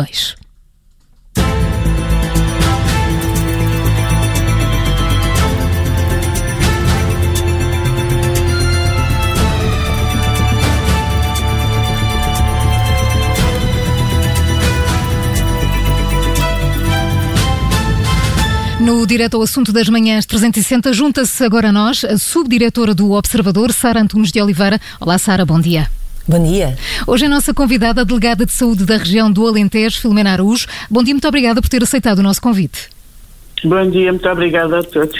2. No Direto ao Assunto das Manhãs 360, junta-se agora a nós a subdiretora do Observador, Sara Antunes de Oliveira. Olá, Sara, bom dia. Bom dia. Hoje é a nossa convidada, a delegada de saúde da região do Alentejo, Filomena Araújo. Bom dia, muito obrigada por ter aceitado o nosso convite. Bom dia, muito obrigada a todos.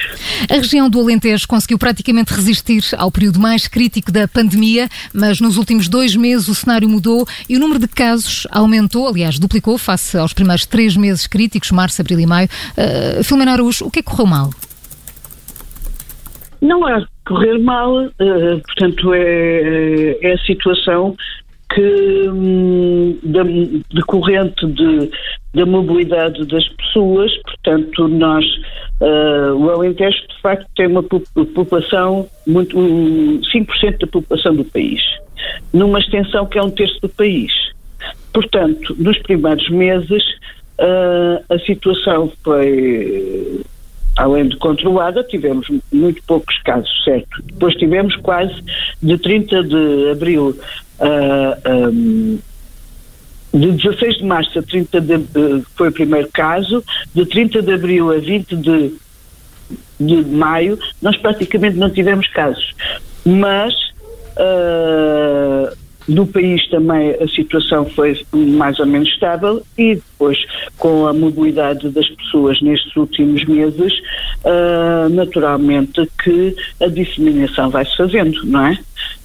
A região do Alentejo conseguiu praticamente resistir ao período mais crítico da pandemia, mas nos últimos dois meses o cenário mudou e o número de casos aumentou, aliás, duplicou face aos primeiros três meses críticos, março, abril e maio. Uh, Filomena Araújo, o que é que correu mal? Não há correr mal, uh, portanto, é, é a situação que hum, decorrente de, da mobilidade das pessoas, portanto nós uh, o Alentejo de facto tem uma população muito um, 5% da população do país, numa extensão que é um terço do país. Portanto, nos primeiros meses uh, a situação foi além de controlada, tivemos muito poucos casos, certo? Depois tivemos quase de 30 de abril uh, um, de 16 de março a 30 de uh, foi o primeiro caso, de 30 de abril a 20 de, de maio, nós praticamente não tivemos casos. Mas uh, no país também a situação foi mais ou menos estável e depois com a mobilidade das pessoas nestes últimos meses, uh, naturalmente que a disseminação vai-se fazendo, não é?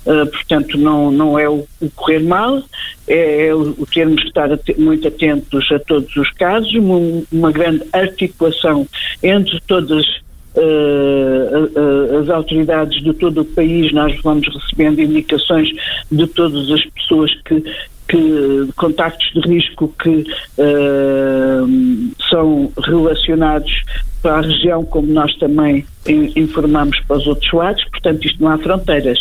Uh, portanto, não, não é o, o correr mal, é, é o, o, termos que estar muito atentos a todos os casos, uma, uma grande articulação entre todas uh, as autoridades de todo o país, nós vamos recebendo indicações de todas as pessoas que, que contactos de risco que uh, são relacionados para a região, como nós também informamos para os outros lados, portanto isto não há fronteiras.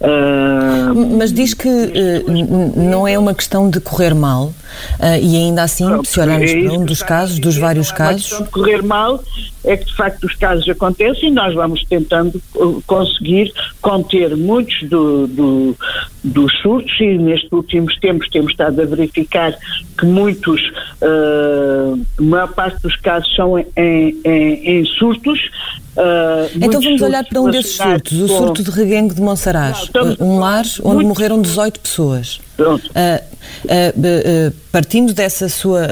Uh, Mas diz que uh, não é uma questão de correr mal uh, e ainda assim, se olharmos é para um dos casos, dos vários casos... A questão de correr mal é que de facto os casos acontecem e nós vamos tentando conseguir conter muitos do, do, dos surtos e nestes últimos tempos temos estado a verificar que muitos, a maior parte dos casos são em em, em surtos. Uh, então vamos olhar para um desses surtos, o surto de Reguengo de Monsaraz, um lar onde morreram 18 pessoas. Pronto. Uh, uh, partindo dessa sua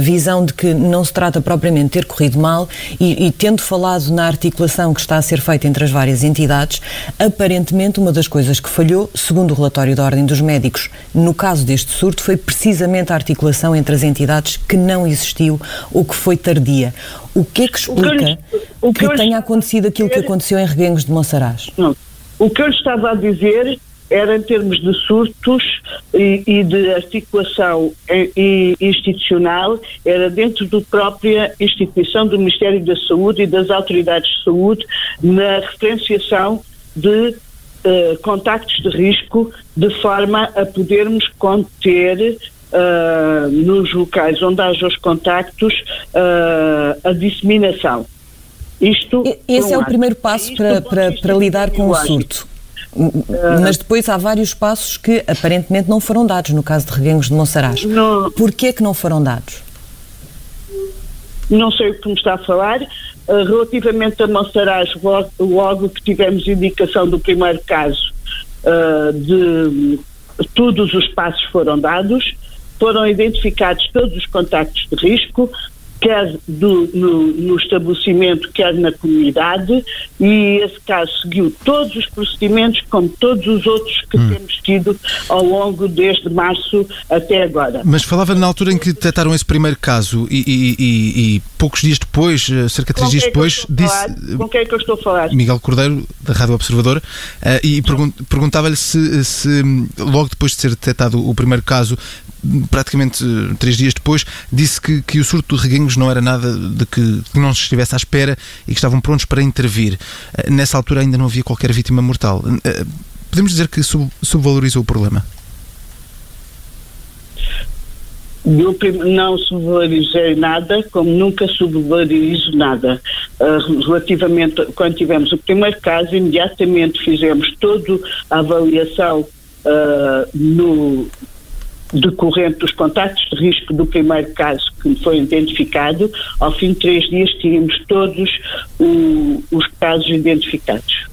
visão de que não se trata propriamente de ter corrido mal e, e, tendo falado na articulação que está a ser feita entre as várias entidades, aparentemente uma das coisas que falhou, segundo o relatório da Ordem dos Médicos, no caso deste surto, foi precisamente a articulação entre as entidades que não existiu ou que foi tardia. O que é que explica o que, que, que tenha acontecido aquilo que aconteceu em Reguengos de Monsaraz? O que eu estava a dizer era em termos de surtos e, e de articulação e, institucional, era dentro da própria instituição do Ministério da Saúde e das autoridades de saúde na referenciação de uh, contactos de risco de forma a podermos conter uh, nos locais onde haja os contactos uh, a disseminação. Isto, Esse é o primeiro passo para, para, para lidar com o surto. Mas depois há vários passos que aparentemente não foram dados no caso de Reguengos de Monsaraz. Não, Porquê que não foram dados? Não sei o que me está a falar. Uh, relativamente a Monsaraz, logo, que tivemos indicação do primeiro caso, uh, de todos os passos foram dados, foram identificados todos os contactos de risco, quer do, no, no, estabelecimento, quer na comunidade, e esse caso seguiu todos os procedimentos, como todos os outros que hum. temos tido ao longo desde março até agora. Mas falava na altura em que detectaram esse primeiro caso e, e, e, e poucos dias depois, eh, cerca de três dias é depois, disse. Com quem é que eu estou a falar? Miguel Cordeiro, da Rádio Observador, uh, e perguntava-lhe se, se, logo depois de ser detectado o primeiro caso, praticamente eh, três dias depois, disse que, que o surto de reguengos não era nada de que, que não se estivesse à espera e que estavam prontos para intervir. Eh, nessa altura ainda não havia qualquer vítima mortal. Eh, podemos dizer que sub, subvalorizou o problema? Não subvalorizei nada, como nunca subvalorizo nada. Relativamente, quando tivemos o primeiro caso, imediatamente fizemos toda a avaliação uh, no decorrente dos contactos de risco do primeiro caso que foi identificado. Ao fim de três dias tínhamos todos o, os casos identificados.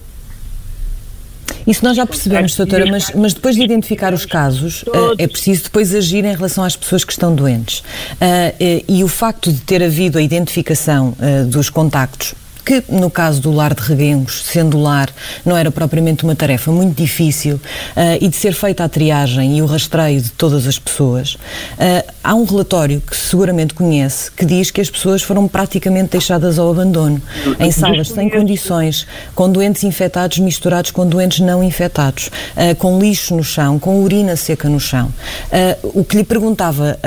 Isso nós já percebemos, doutora, mas, mas depois de identificar os casos, uh, é preciso depois agir em relação às pessoas que estão doentes. Uh, uh, e o facto de ter havido a identificação dos contactos que no caso do lar de Reguengos, sendo lar, não era propriamente uma tarefa muito difícil uh, e de ser feita a triagem e o rastreio de todas as pessoas, uh, há um relatório que seguramente conhece que diz que as pessoas foram praticamente deixadas ao abandono, em salas sem condições, com doentes infectados misturados com doentes não infectados, uh, com lixo no chão, com urina seca no chão. o que lhe perguntava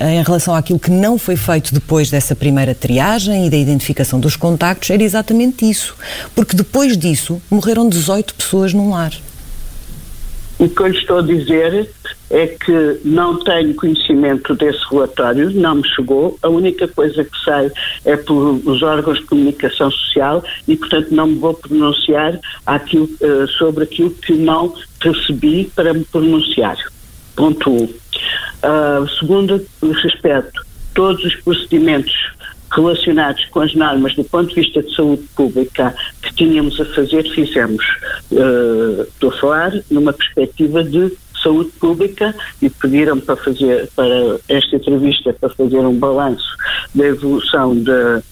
em relação àquilo que não foi feito depois dessa primeira triagem e da identificação dos contactos era exatamente isso. Porque depois disso morreram 18 pessoas num lar. O que eu lhe estou a dizer é que não tenho conhecimento desse relatório, não me chegou. A única coisa que sei é pelos órgãos de comunicação social e, portanto, não me vou pronunciar aquilo, uh, sobre aquilo que não recebi para me pronunciar. Ponto 1. Um. Uh, segundo aspecto, todos os procedimentos relacionados com as normas do ponto de vista de saúde pública que tínhamos a fazer, fizemos. Uh, estou a falar numa perspectiva de saúde pública e pediram para fazer para esta entrevista para fazer um balanço da evolução da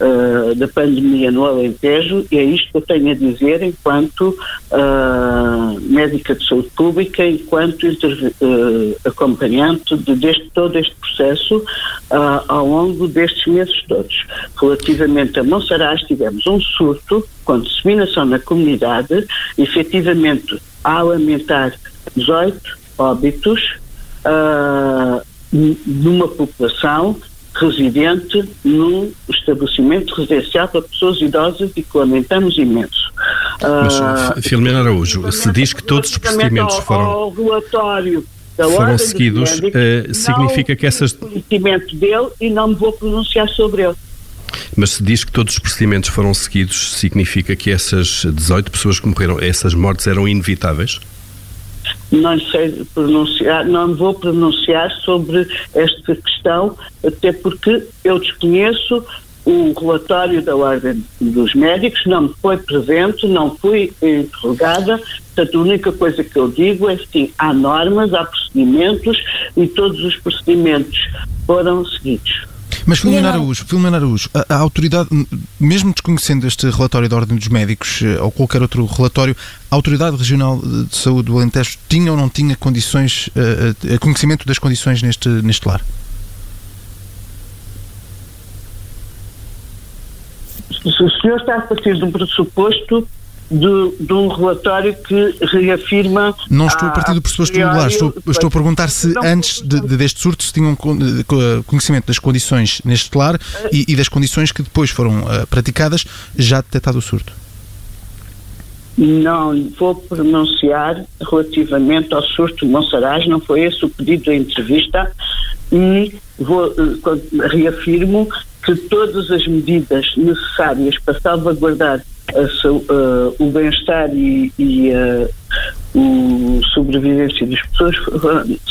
uh, da pandemia no Alentejo e é isto que eu tenho a dizer enquanto uh, médica de saúde pública, enquanto uh, acompanhante de deste, todo este processo ao longo destes meses todos. Relativamente a Monsaraz, tivemos um surto com disseminação na comunidade, efetivamente a lamentar 18 óbitos numa população residente num estabelecimento residencial para pessoas idosas e que lamentamos imenso. Mas, uh, Filomena Araújo, se diz que todos os procedimentos foram... Ao relatório foram seguidos, uh, significa que essas... conhecimento dele e não me vou pronunciar sobre ele. Mas se diz que todos os procedimentos foram seguidos, significa que essas 18 pessoas que morreram, essas mortes eram inevitáveis? Não sei pronunciar, não vou pronunciar sobre esta questão, até porque eu desconheço o relatório da Ordem dos Médicos, não me foi presente, não fui interrogada, portanto a única coisa que eu digo é que há normas, há procedimentos e todos os procedimentos foram seguidos. Mas Filomena Araújo, Filomena Araújo a, a, autoridade, mesmo desconhecendo este relatório da Ordem dos Médicos eh, ou qualquer outro relatório, a Autoridade Regional de Saúde do Alentejo tinha ou não tinha condições, uh, uh, conhecimento das condições neste, neste lar? Se o senhor está a partir de um pressuposto de, de, um relatório que reafirma. Não estou a partir do pressuposto priori, estou, estou a perguntar se antes de, de, deste surto se tinham conhecimento das condições neste lar e, e das condições que depois foram uh, praticadas, já detectado o surto. Não vou pronunciar relativamente ao surto de Monsaraz, não foi esse o pedido da entrevista e vou, uh, reafirmo que todas as medidas necessárias para salvaguardar a, uh, o bem-estar e, e uh, o sobrevivência das pessoas,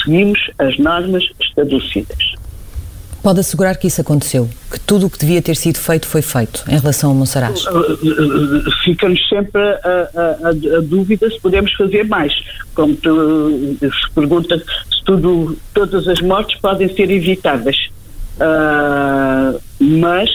seguimos as normas estabelecidas. Pode assegurar que isso aconteceu? Que tudo o que devia ter sido feito foi feito em relação ao Monsaraz? Fica-nos sempre a, a, a, dúvida se podemos fazer mais. Como tu, se pergunta se tudo, todas as mortes podem ser evitáveis. Uh, mas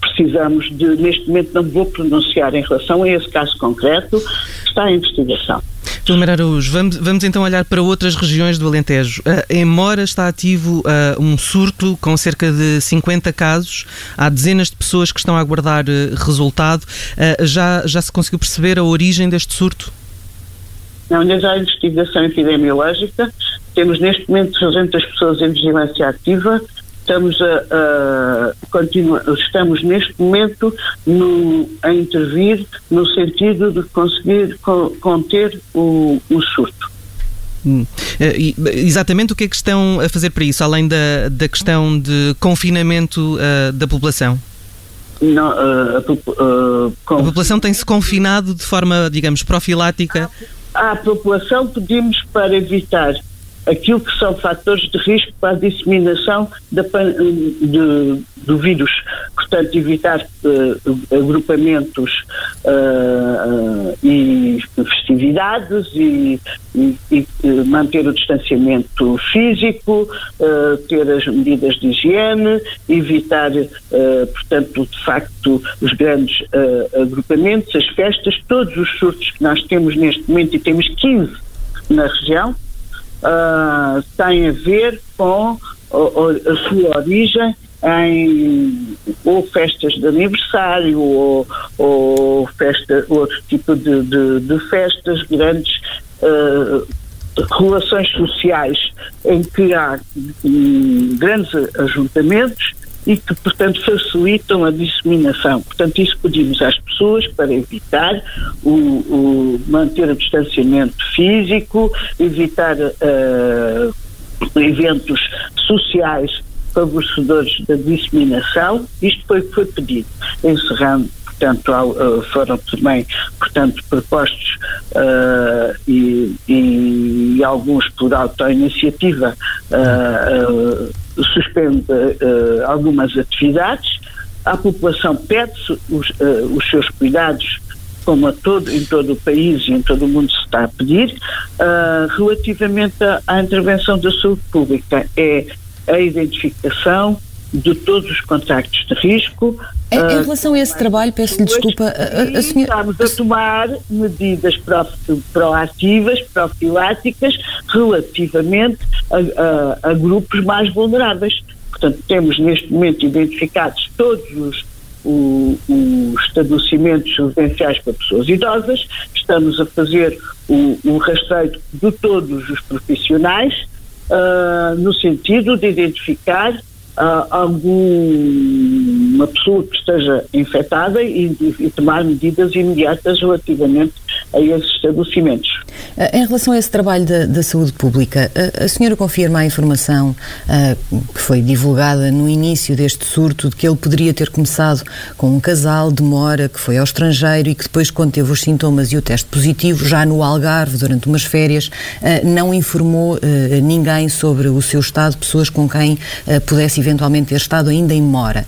precisamos de, neste momento não vou pronunciar em relação a esse caso concreto, está em investigação. Filomena Araújo, vamos, vamos então olhar para outras regiões do Alentejo. Uh, em Mora está ativo uh, um surto com cerca de 50 casos. Há dezenas de pessoas que estão a aguardar uh, resultado. já, já se conseguiu perceber a origem deste surto? Não, ainda já há investigação epidemiológica. Temos neste momento 300 pessoas em vigilância ativa estamos a, a continua, estamos neste momento no, a intervir no sentido de conseguir conter o, o surto. Hum. Uh, exatamente o que é que estão a fazer para isso, além da, da questão de confinamento uh, da população? Não, uh, a, a, população tem-se confinado de forma, digamos, profilática? À, à população pedimos para evitar aquilo que são fatores de risco para a disseminação da, de, do vírus. Portanto, evitar uh, agrupamentos uh, e festividades e, e, e, manter o distanciamento físico, ter as medidas de higiene, evitar, portanto, de facto, os grandes agrupamentos, as festas, todos os surtos que nós temos neste momento, e temos 15 na região, uh, tem a ver com a, a sua origem em ou festas de aniversário ou, ou festa, outro tipo de, de, de festas, grandes uh, relações sociais em que há um, grandes ajuntamentos e que, portanto, facilitam a disseminação. Portanto, isso pedimos às pessoas para evitar o, o manter o distanciamento físico, evitar uh, eventos sociais favorecedores da disseminação. Isto foi foi pedido. Encerrando portanto, eh, foram também, portanto, propostos uh, e, e, alguns por autoiniciativa uh, uh, suspende algumas atividades. A população pede-se os, os seus cuidados como todo, em todo o país e em todo o mundo se está a pedir, uh, relativamente à, intervenção da saúde pública, é a identificação de todos os contactos de risco, em, em ah, relação a esse trabalho, peço-lhe desculpa, a, a senhora... Estamos a tomar medidas proativas, profiláticas, relativamente a, a, a, grupos mais vulneráveis. Portanto, temos neste momento identificados todos os, os, os estabelecimentos residenciais para pessoas idosas, estamos a fazer o, o rastreio de todos os profissionais, uh, no sentido de identificar uh, alguma pessoa que esteja infectada e, e, tomar medidas imediatas relativamente a esses estabelecimentos. Ah, em relação a esse trabalho da, da saúde pública, a, a, senhora confirma a informação uh, que foi divulgada no início deste surto de que ele poderia ter começado com um casal de mora que foi ao estrangeiro e que depois, quando teve os sintomas e o teste positivo, já no Algarve, durante umas férias, uh, não informou uh, ninguém sobre o seu estado, pessoas com quem pudesse eventualmente ter estado ainda em mora.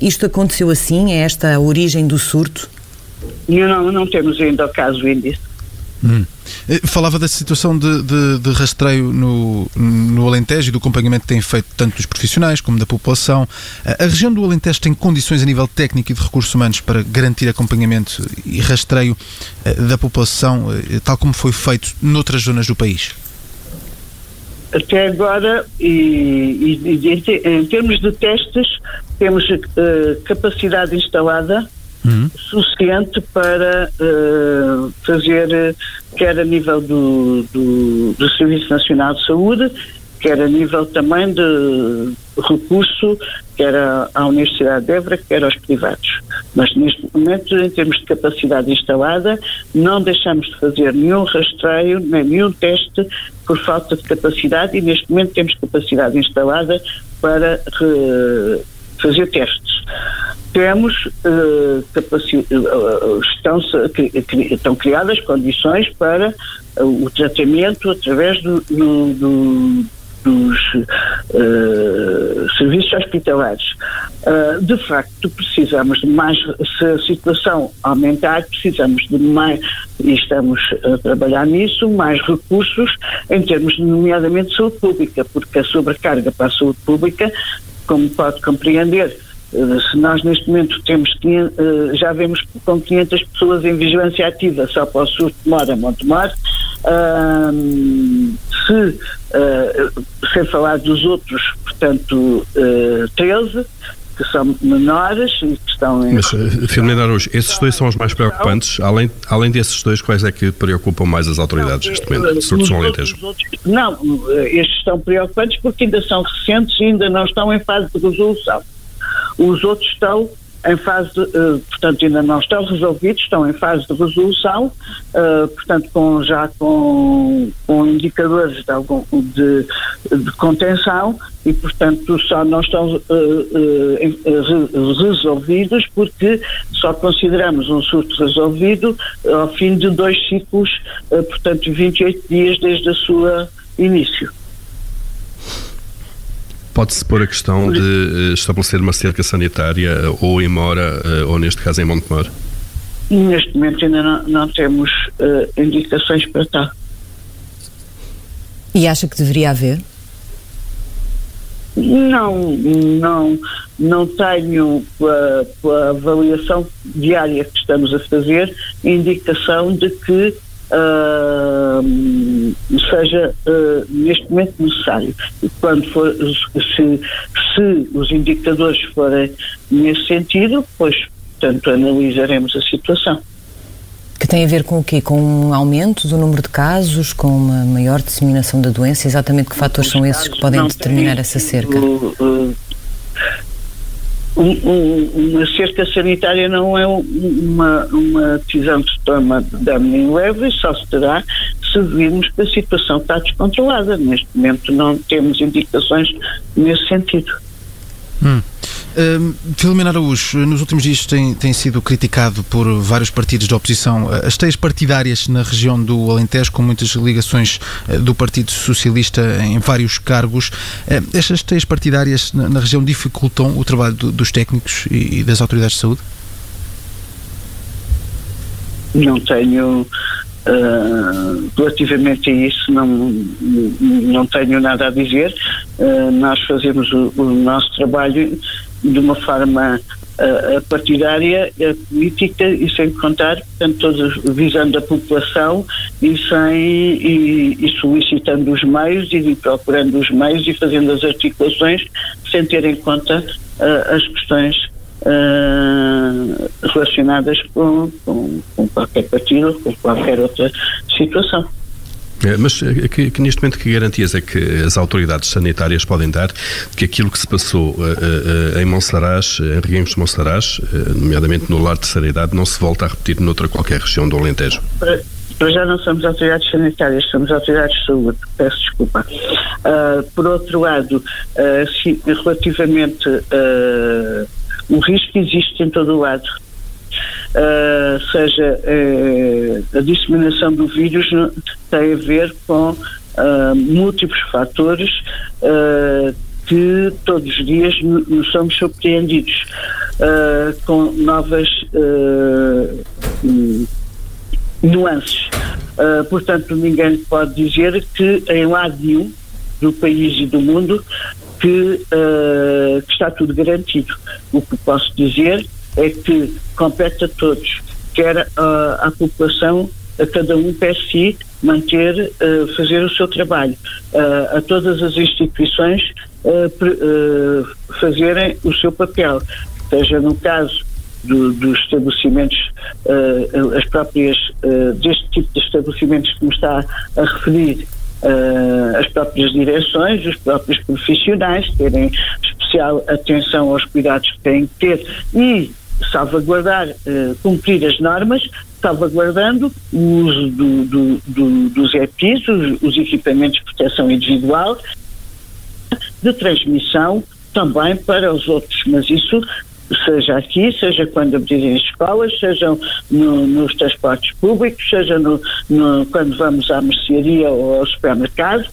isto aconteceu assim? É esta a origem do surto? Não, não temos ainda o caso índice. Hum. Eh, falava da situação de, de, de, rastreio no, no Alentejo e do acompanhamento que têm feito tanto dos profissionais como da população. A região do Alentejo tem condições a nível técnico e de recursos humanos para garantir acompanhamento e rastreio eh, da população, eh, tal como foi feito noutras zonas do país? Até agora, e, e, e em termos de testes, temos uh, capacidade instalada uhum. suficiente para uh, fazer, quer a nível do, do, do, Serviço Nacional de Saúde, quer a nível também de recurso, quer à Universidade de Évora, quer aos privados. Mas neste momento, em termos de capacidade instalada, não deixamos de fazer nenhum rastreio, nem nenhum teste por falta de capacidade e neste momento temos capacidade instalada para fazer testes temos uh, uh, estão, estão criadas condições para uh, o tratamento através do, do, do, dos serviços hospitalares. de facto, precisamos de mais, se a situação aumentar, precisamos de mais, e estamos a trabalhar nisso, mais recursos em termos, nomeadamente, de saúde pública, porque a sobrecarga para a saúde pública, como pode compreender, eh, se nós neste momento temos eh, já vemos com 500 pessoas em vigilância ativa só para o sul de Mora, Montemor, se uh, sem falar dos outros, portanto, uh, 13 que são menores e que estão em. Mas, Filomena Araújo, esses dois são os mais preocupantes. Além, além desses dois, quais é que preocupam mais as autoridades neste momento? Surto São Alentejo? Não, estes estão preocupantes porque ainda são recentes e ainda não estão em fase de resolução. Os outros estão em fase, de, uh, portanto, ainda não estão resolvidos, estão em fase de resolução, uh, portanto, com, já com, com indicadores de, algum, de, de contenção e, portanto, só não estão resolvidos porque só consideramos um surto resolvido ao fim de dois ciclos, portanto, 28 dias desde a sua início. Pode-se pôr a questão de uh, estabelecer uma cerca sanitária uh, ou em Mora, uh, ou neste caso em Montemor? Neste momento ainda não, não temos indicações para tal. E acha que deveria haver? Não, não, não tenho, pela, pela avaliação diária que estamos a fazer, indicação de que uh, seja uh, neste momento necessário. Quando for, se, se os indicadores forem nesse sentido, pois, portanto, analisaremos a situação. Que tem a ver com o quê? Com um aumento do número de casos, com uma maior disseminação da doença? Exatamente que fatores são esses que podem determinar essa cerca? Uh, um, um, uma cerca sanitária não é uma, uma decisão que se toma da minha leve, só se terá se virmos que a situação está descontrolada. Neste momento não temos indicações nesse sentido. Hum. Uh, Filomena Araújo, nos últimos dias tem, tem sido criticado por vários partidos da oposição. As teias partidárias na região do Alentejo, com muitas ligações uh, do Partido Socialista em vários cargos. Uh, estas teias partidárias na, na, região dificultam o trabalho do, dos técnicos e, e das autoridades de saúde? Não tenho Uh, relativamente a isso não, não tenho nada a dizer. Uh, nós fazemos o, o, nosso trabalho de uma forma uh, partidária, política e sem contar, portanto, todos visando a população e, sem, e, e solicitando os meios e procurando os meios e fazendo as articulações sem ter em conta as questões uh, relacionadas com, com, com, qualquer partido, com qualquer outra situação. É, mas eh, que, que, neste momento que garantias é que as autoridades sanitárias podem dar que aquilo que se passou uh, uh, em Monsaraz, em Reguengos de Monsaraz, uh, nomeadamente no lar de Saridade, não se volta a repetir noutra qualquer região do Alentejo? Para já não somos autoridades sanitárias, somos autoridades de saúde, peço desculpa. por outro lado, se, relativamente o risco existe em todo o lado. Uh, seja uh, a disseminação do vírus tem a ver com uh, múltiplos fatores que todos os dias nos somos surpreendidos com novas nuances. portanto, ninguém pode dizer que em lado nenhum do país e do mundo que, que está tudo garantido. O que posso dizer é que compete a todos, quer uh, à população, a cada um per si, manter, uh, fazer o seu trabalho, uh, a todas as instituições fazerem o seu papel, seja no caso do, dos estabelecimentos, as próprias, deste tipo de estabelecimentos que me está a referir, uh, as próprias direções, os próprios profissionais terem especial atenção aos cuidados que têm que ter e salvaguardar, uh, cumprir as normas, salvaguardando o uso do, do, do, dos EPIs, os, os equipamentos de proteção individual, de transmissão também para os outros, mas isso seja aqui, seja quando abrirem em escolas, sejam no, nos transportes públicos, seja no, no, quando vamos à mercearia ou ao supermercado,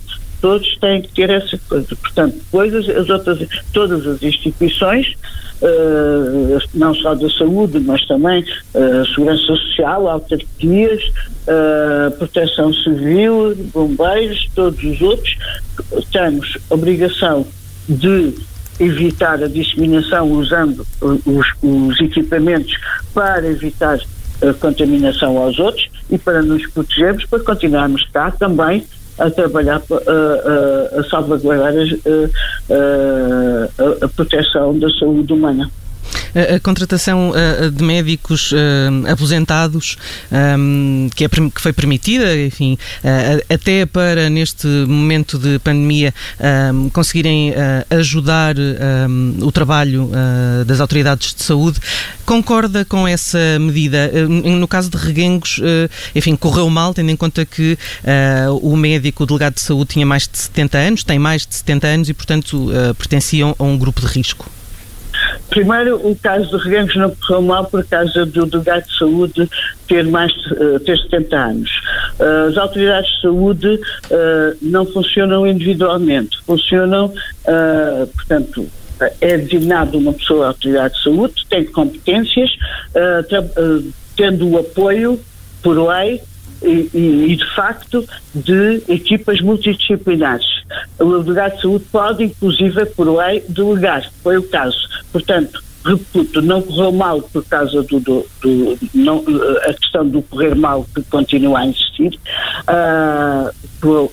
todos têm que ter essa coisa. Portanto, coisas, as outras, todas as instituições, uh, não só da saúde, mas também uh, segurança social, autarquias, uh, proteção civil, bombeiros, todos os outros, temos obrigação de evitar a disseminação usando os, os equipamentos para evitar a contaminação aos outros e para nos protegermos, para continuarmos cá também a trabalhar a, a, a salvaguardar a, a, a proteção da saúde humana. A, a contratação uh, de médicos uh, aposentados, um, que, é, que foi permitida, enfim, uh, até para neste momento de pandemia um, conseguirem ajudar um, o trabalho das autoridades de saúde, concorda com essa medida? no caso de Reguengos, enfim, correu mal, tendo em conta que o médico, o delegado de saúde, tinha mais de 70 anos, tem mais de 70 anos e, portanto, pertenciam a um grupo de risco. Primeiro, o caso de Reguengos não correu mal por causa do delegado de saúde ter mais uh, ter 70 anos. Uh, as autoridades de saúde uh, não funcionam individualmente, funcionam, portanto, é designado uma pessoa autoridade de saúde, tem competências, tendo o apoio por lei e, e, de facto de equipas multidisciplinares. O delegado de saúde pode, inclusive, por lei, delegar, foi o caso. Portanto, reputo, não correu mal por causa do, do, do não, a questão do correr mal que continua a existir, uh,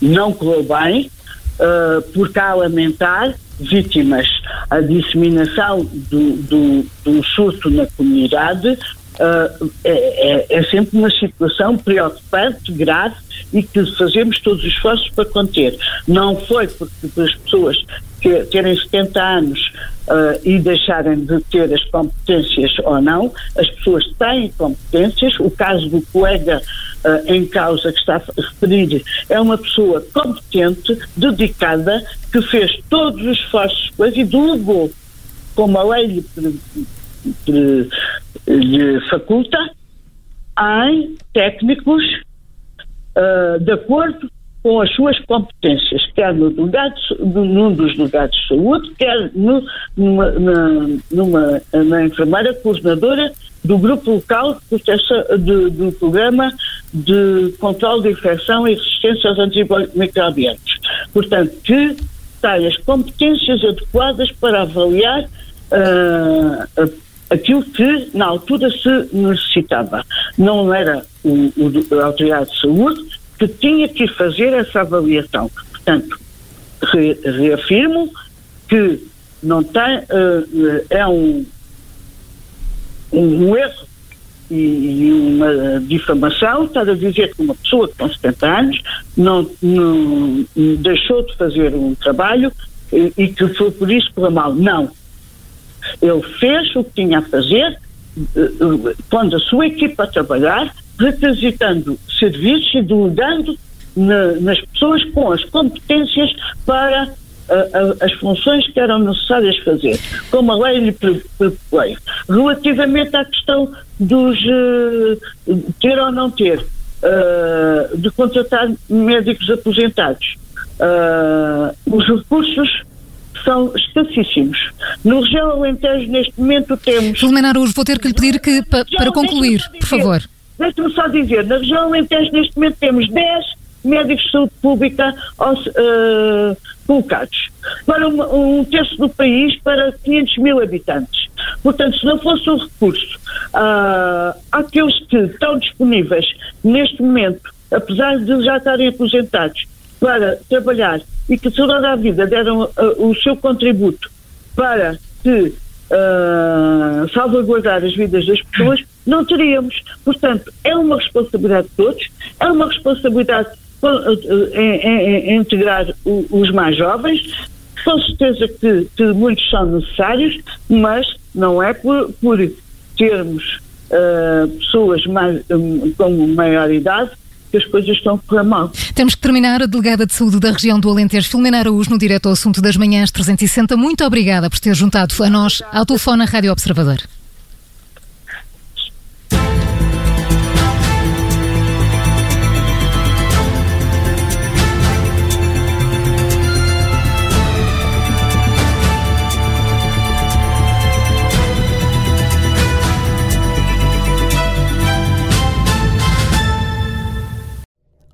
não correu bem, uh, porque há a lamentar vítimas, a disseminação do, do, do surto na comunidade, uh, é, é, sempre uma situação preocupante, grave e que fazemos todos os esforços para conter. Não foi porque as pessoas que terem 70 anos uh, e deixarem de ter as competências ou não, as pessoas têm competências. O caso do colega uh, em causa que está a referir é uma pessoa competente, dedicada, que fez todos os esforços e delegou, como a lei lhe, lhe faculta, em técnicos uh, de acordo com as suas competências, quer no delegado, num dos delegados de saúde, quer no, numa, na, numa, na enfermeira coordenadora do grupo local de, do programa de controle de infecção e resistência aos antimicrobianos. Portanto, que tem as competências adequadas para avaliar uh, aquilo que na altura se necessitava. Não era o, o, a autoridade de saúde que tinha que fazer essa avaliação. Portanto, re, reafirmo que não tem, uh, é um, um erro e uma difamação estar a dizer que uma pessoa com 70 anos não, não deixou de fazer um trabalho e, e que foi por isso que mal. Não. Ele fez o que tinha a fazer, quando a sua equipa a trabalhar, requisitando serviços e delegando na, nas pessoas com as competências para as funções que eram necessárias fazer, como a lei lhe propõe. Relativamente à questão dos uh, ter ou não ter, uh, de contratar médicos aposentados, uh, os recursos são escassíssimos. No região Alentejo, neste momento, temos. Filomena Araújo, vou ter que lhe pedir que, pa, para concluir, por favor. Deixe-me só dizer, na região Alentejo, neste momento, temos 10 médicos de saúde pública uh, colocados para um, um, terço do país para 500 mil habitantes. Portanto, se não fosse o recurso uh, àqueles que estão disponíveis neste momento, apesar de já estarem aposentados, para trabalhar e que toda a vida deram uh, o seu contributo para que uh, salvaguardar as vidas das pessoas, não teríamos. Portanto, é uma responsabilidade de todos, é uma responsabilidade em, integrar os mais jovens, com certeza que, que, muitos são necessários, mas não é por, por termos uh, pessoas mais, um, com maior idade que as coisas estão a mal. Temos que terminar. A delegada de saúde da região do Alentejo, Filomena Araújo, no direto ao assunto das manhãs 360. Muito obrigada por ter juntado a nós ao telefone Rádio Observador.